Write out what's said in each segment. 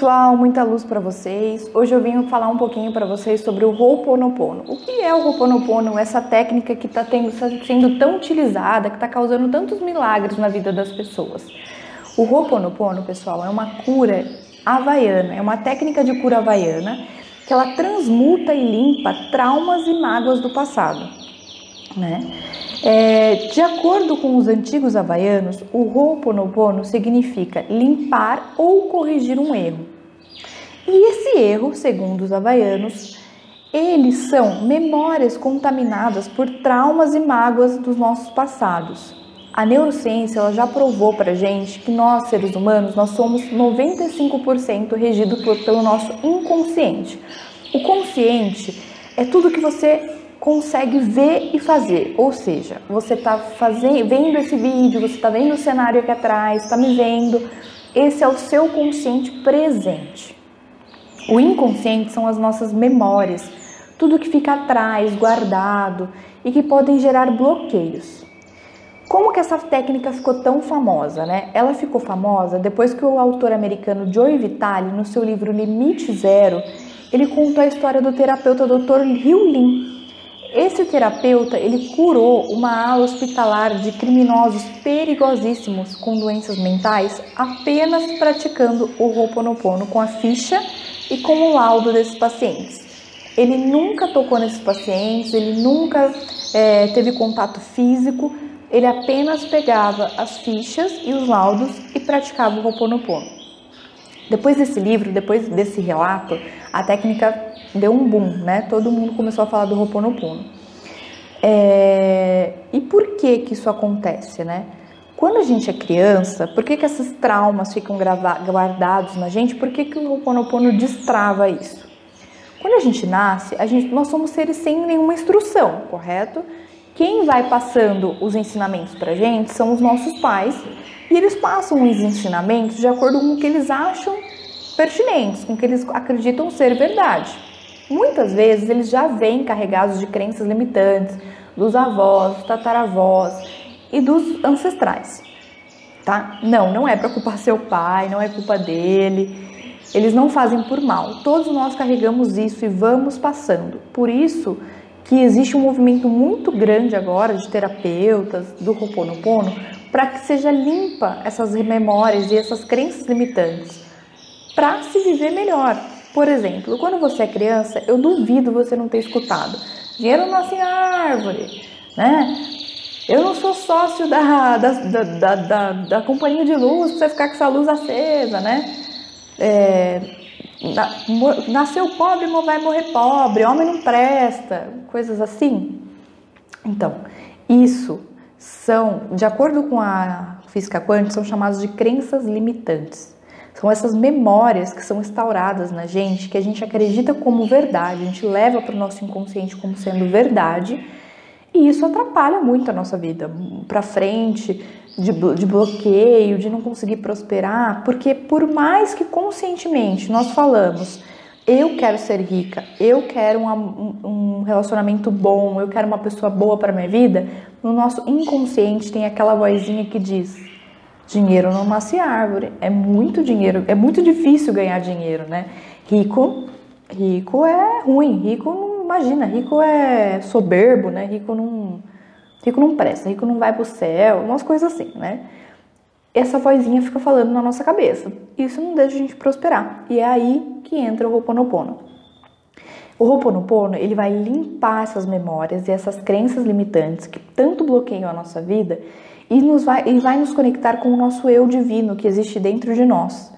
pessoal, muita luz para vocês. Hoje eu vim falar um pouquinho para vocês sobre o Ho'oponopono. O que é o Ho'oponopono? Essa técnica que está sendo tão utilizada, que está causando tantos milagres na vida das pessoas. O Ho'oponopono, pessoal, é uma cura havaiana, é uma técnica de cura havaiana que ela transmuta e limpa traumas e mágoas do passado, né? É, de acordo com os antigos havaianos, o Ho'oponopono significa limpar ou corrigir um erro. E esse erro, segundo os havaianos, eles são memórias contaminadas por traumas e mágoas dos nossos passados. A neurociência ela já provou para gente que nós, seres humanos, nós somos 95% regidos pelo nosso inconsciente. O consciente é tudo que você consegue ver e fazer. Ou seja, você está fazendo, vendo esse vídeo, você está vendo o cenário aqui atrás, está me vendo. Esse é o seu consciente presente. O inconsciente são as nossas memórias, tudo que fica atrás, guardado e que podem gerar bloqueios. Como que essa técnica ficou tão famosa, né? Ela ficou famosa depois que o autor americano Joe Vitale, no seu livro Limite Zero, ele contou a história do terapeuta Dr. Liu Lin, esse terapeuta ele curou uma ala hospitalar de criminosos perigosíssimos com doenças mentais apenas praticando o Ho'oponopono com a ficha e com o laudo desses pacientes. Ele nunca tocou nesses pacientes, ele nunca é, teve contato físico, ele apenas pegava as fichas e os laudos e praticava o Ho'oponopono. Depois desse livro, depois desse relato, a técnica deu um boom, né? Todo mundo começou a falar do Ho'oponopono. É... E por que que isso acontece, né? Quando a gente é criança, por que que esses traumas ficam guardados na gente? Por que que o Ho'oponopono destrava isso? Quando a gente nasce, a gente, nós somos seres sem nenhuma instrução, correto? Quem vai passando os ensinamentos pra gente são os nossos pais, e eles passam os ensinamentos de acordo com o que eles acham pertinentes, com o que eles acreditam ser verdade. Muitas vezes eles já vêm carregados de crenças limitantes dos avós, dos tataravós e dos ancestrais. Tá? Não, não é para culpar seu pai, não é culpa dele. Eles não fazem por mal. Todos nós carregamos isso e vamos passando. Por isso que existe um movimento muito grande agora de terapeutas do Ho'oponopono para que seja limpa essas memórias e essas crenças limitantes para se viver melhor. Por exemplo, quando você é criança, eu duvido você não ter escutado. Dinheiro nasce em árvore, né? Eu não sou sócio da, da, da, da, da companhia de luz para você ficar com essa luz acesa, né? É, nasceu pobre, vai morrer pobre, homem não presta, coisas assim. Então, isso são, de acordo com a física quântica, são chamados de crenças limitantes. São essas memórias que são instauradas na gente, que a gente acredita como verdade, a gente leva para o nosso inconsciente como sendo verdade, e isso atrapalha muito a nossa vida para frente, de, de bloqueio, de não conseguir prosperar, porque por mais que conscientemente nós falamos, eu quero ser rica, eu quero um, um relacionamento bom, eu quero uma pessoa boa para minha vida, no nosso inconsciente tem aquela vozinha que diz: Dinheiro não nasce árvore. É muito dinheiro, é muito difícil ganhar dinheiro, né? Rico, rico é ruim, rico não imagina, rico é soberbo, né? Rico não, rico não presta, rico não vai pro céu, umas coisas assim, né? Essa vozinha fica falando na nossa cabeça. Isso não deixa a gente prosperar. E é aí que entra o Ho'oponopono. O Ho'oponopono, ele vai limpar essas memórias e essas crenças limitantes que tanto bloqueiam a nossa vida e, nos vai, e vai nos conectar com o nosso eu divino que existe dentro de nós.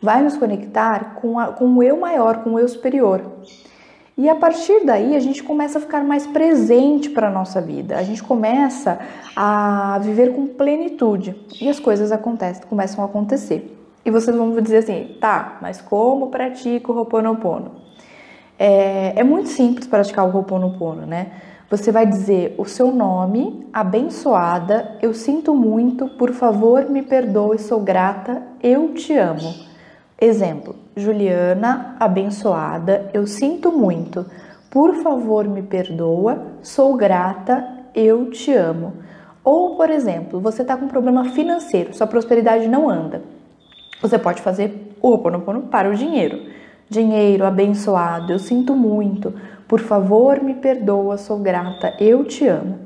Vai nos conectar com, a, com o eu maior, com o eu superior. E a partir daí a gente começa a ficar mais presente para a nossa vida. A gente começa a viver com plenitude e as coisas acontecem, começam a acontecer. E vocês vão dizer assim, tá, mas como pratico o Ho'oponopono? É, é muito simples praticar o Ho'oponopono, né? Você vai dizer o seu nome, abençoada, eu sinto muito, por favor me perdoe, sou grata, eu te amo. Exemplo: Juliana, abençoada, eu sinto muito, por favor me perdoa, sou grata, eu te amo. Ou, por exemplo, você está com um problema financeiro, sua prosperidade não anda. Você pode fazer o Ho'oponopono para o dinheiro. Dinheiro abençoado, eu sinto muito. Por favor, me perdoa, sou grata, eu te amo.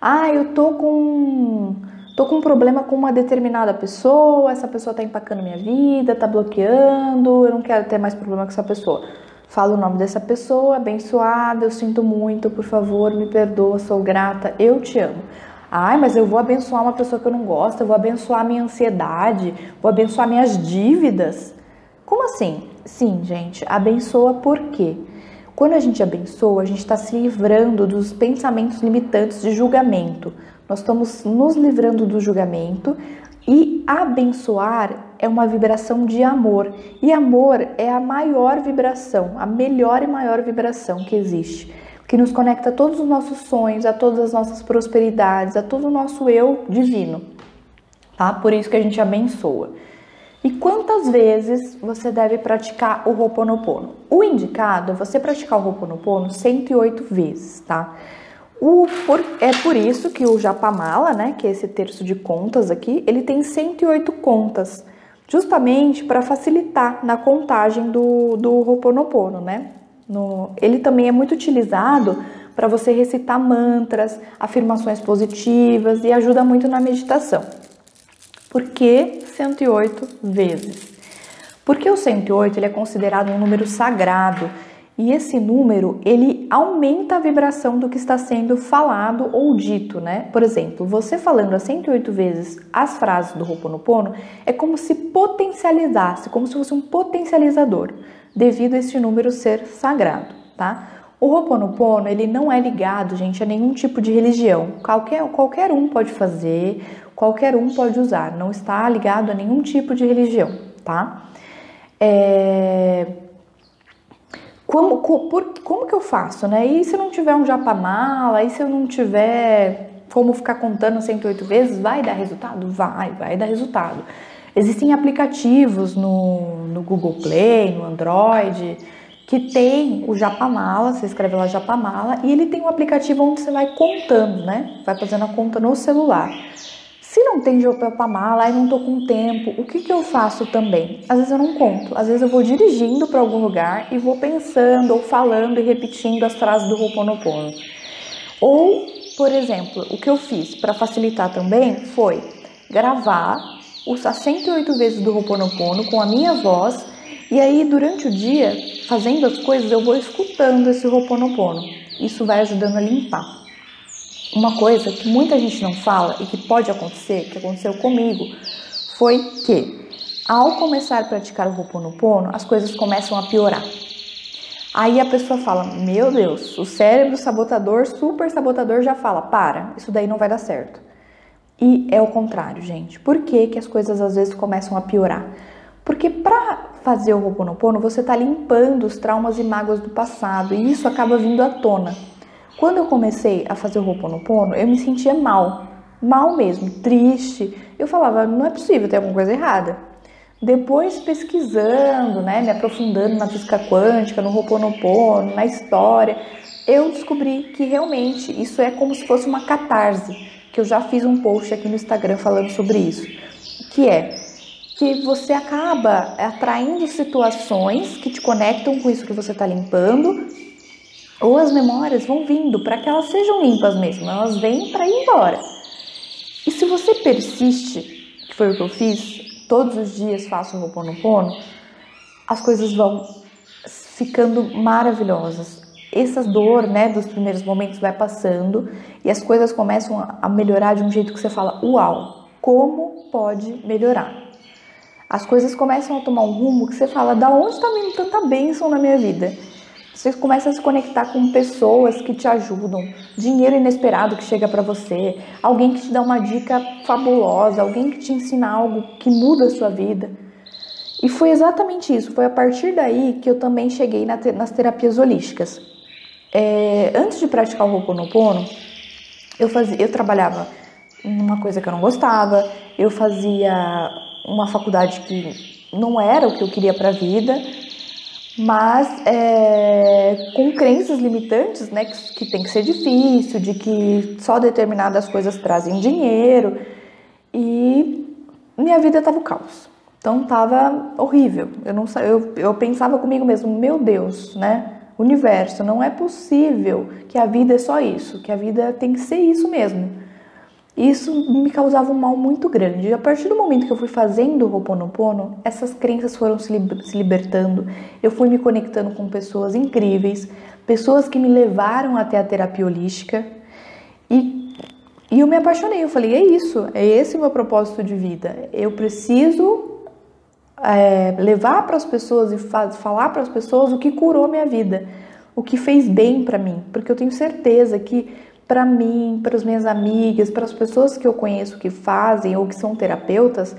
Ah, eu tô com tô com um problema com uma determinada pessoa, essa pessoa tá empacando minha vida, tá bloqueando, eu não quero ter mais problema com essa pessoa. Fala o nome dessa pessoa, abençoada, eu sinto muito, por favor, me perdoa, sou grata, eu te amo. Ai, mas eu vou abençoar uma pessoa que eu não gosto, eu vou abençoar minha ansiedade, vou abençoar minhas dívidas. Como assim? Sim, gente, abençoa por quê? Quando a gente abençoa, a gente está se livrando dos pensamentos limitantes de julgamento. Nós estamos nos livrando do julgamento e abençoar é uma vibração de amor. E amor é a maior vibração, a melhor e maior vibração que existe que nos conecta a todos os nossos sonhos, a todas as nossas prosperidades, a todo o nosso eu divino. Tá? Por isso que a gente abençoa. E quantas vezes você deve praticar o Ho'oponopono? O indicado é você praticar o Ho'oponopono 108 vezes, tá? O, por, é por isso que o Japamala, né, que é esse terço de contas aqui, ele tem 108 contas, justamente para facilitar na contagem do, do Ho'oponopono, né? No, ele também é muito utilizado para você recitar mantras, afirmações positivas e ajuda muito na meditação. Por que 108 vezes? Porque o 108 ele é considerado um número sagrado e esse número ele aumenta a vibração do que está sendo falado ou dito, né? Por exemplo, você falando a 108 vezes as frases do Ho'oponopono é como se potencializasse, como se fosse um potencializador devido a este número ser sagrado, tá? O Ho'oponopono, ele não é ligado, gente, a nenhum tipo de religião. Qualquer, qualquer um pode fazer, qualquer um pode usar. Não está ligado a nenhum tipo de religião, tá? É... Como, por, como que eu faço, né? E se eu não tiver um japamala, e se eu não tiver como ficar contando 108 vezes, vai dar resultado? Vai, vai dar resultado. Existem aplicativos no, no Google Play, no Android, que tem o Japamala, você escreve lá Japamala, e ele tem um aplicativo onde você vai contando, né? Vai fazendo a conta no celular. Não tem Japamala, aí não tô com tempo, o que que eu faço também? Às vezes eu não conto, às vezes eu vou dirigindo para algum lugar e vou pensando ou falando e repetindo as frases do Ho'oponopono. Ou, por exemplo, o que eu fiz para facilitar também foi gravar as 108 vezes do Ho'oponopono com a minha voz e aí durante o dia, fazendo as coisas, eu vou escutando esse Ho'oponopono. Isso vai ajudando a limpar. Uma coisa que muita gente não fala e que pode acontecer, que aconteceu comigo, foi que ao começar a praticar o Ho'oponopono, as coisas começam a piorar. Aí a pessoa fala: Meu Deus, o cérebro sabotador, super sabotador já fala: Para, isso daí não vai dar certo. E é o contrário, gente. Por que, que as coisas às vezes começam a piorar? Porque para fazer o Ho'oponopono, você está limpando os traumas e mágoas do passado e isso acaba vindo à tona. Quando eu comecei a fazer o Ho'oponopono, eu me sentia mal, mal mesmo, triste. Eu falava, não é possível, tem alguma coisa errada. Depois pesquisando, né, me aprofundando na física quântica, no Ho'oponopono, na história, eu descobri que realmente isso é como se fosse uma catarse que eu já fiz um post aqui no Instagram falando sobre isso, que é que você acaba atraindo situações que te conectam com isso que você está limpando, ou as memórias vão vindo para que elas sejam limpas mesmo, elas vêm para ir embora. E se você persiste, que foi o que eu fiz, todos os dias faço o Ho'oponopono, as coisas vão ficando maravilhosas essa dor, né, dos primeiros momentos vai passando e as coisas começam a melhorar de um jeito que você fala, uau, como pode melhorar? As coisas começam a tomar um rumo que você fala, da onde está vindo tanta bênção na minha vida? Você começa a se conectar com pessoas que te ajudam, dinheiro inesperado que chega para você, alguém que te dá uma dica fabulosa, alguém que te ensina algo que muda a sua vida. E foi exatamente isso, foi a partir daí que eu também cheguei nas terapias holísticas. É, antes de praticar o Ho'oponopono, eu eu trabalhava numa coisa que eu não gostava, eu fazia uma faculdade que não era o que eu queria para a vida, mas é, com crenças limitantes, né, que, que tem que ser difícil, de que só determinadas coisas trazem dinheiro, e minha vida estava o caos. Então tava horrível. Eu não eu, eu pensava comigo mesmo, meu Deus, né? Universo, não é possível que a vida é só isso, que a vida tem que ser isso mesmo. Isso me causava um mal muito grande. E a partir do momento que eu fui fazendo o Ho'oponopono, essas crenças foram se, se libertando. Eu fui me conectando com pessoas incríveis, pessoas que me levaram até a terapia holística. E, e eu me apaixonei. Eu falei: é isso, é esse o meu propósito de vida. Eu preciso é, levar para as pessoas e falar para as pessoas o que curou minha vida, o que fez bem para mim, porque eu tenho certeza que para mim, para as minhas amigas, para as pessoas que eu conheço que fazem ou que são terapeutas,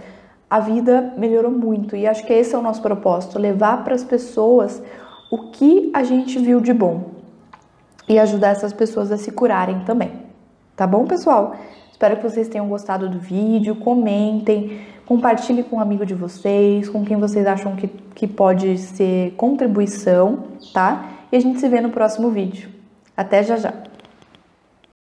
a vida melhorou muito. E acho que esse é o nosso propósito: levar para as pessoas o que a gente viu de bom e ajudar essas pessoas a se curarem também. Tá bom, pessoal? Espero que vocês tenham gostado do vídeo. Comentem, compartilhem com um amigo de vocês, com quem vocês acham que, que pode ser contribuição, tá? E a gente se vê no próximo vídeo. Até já já!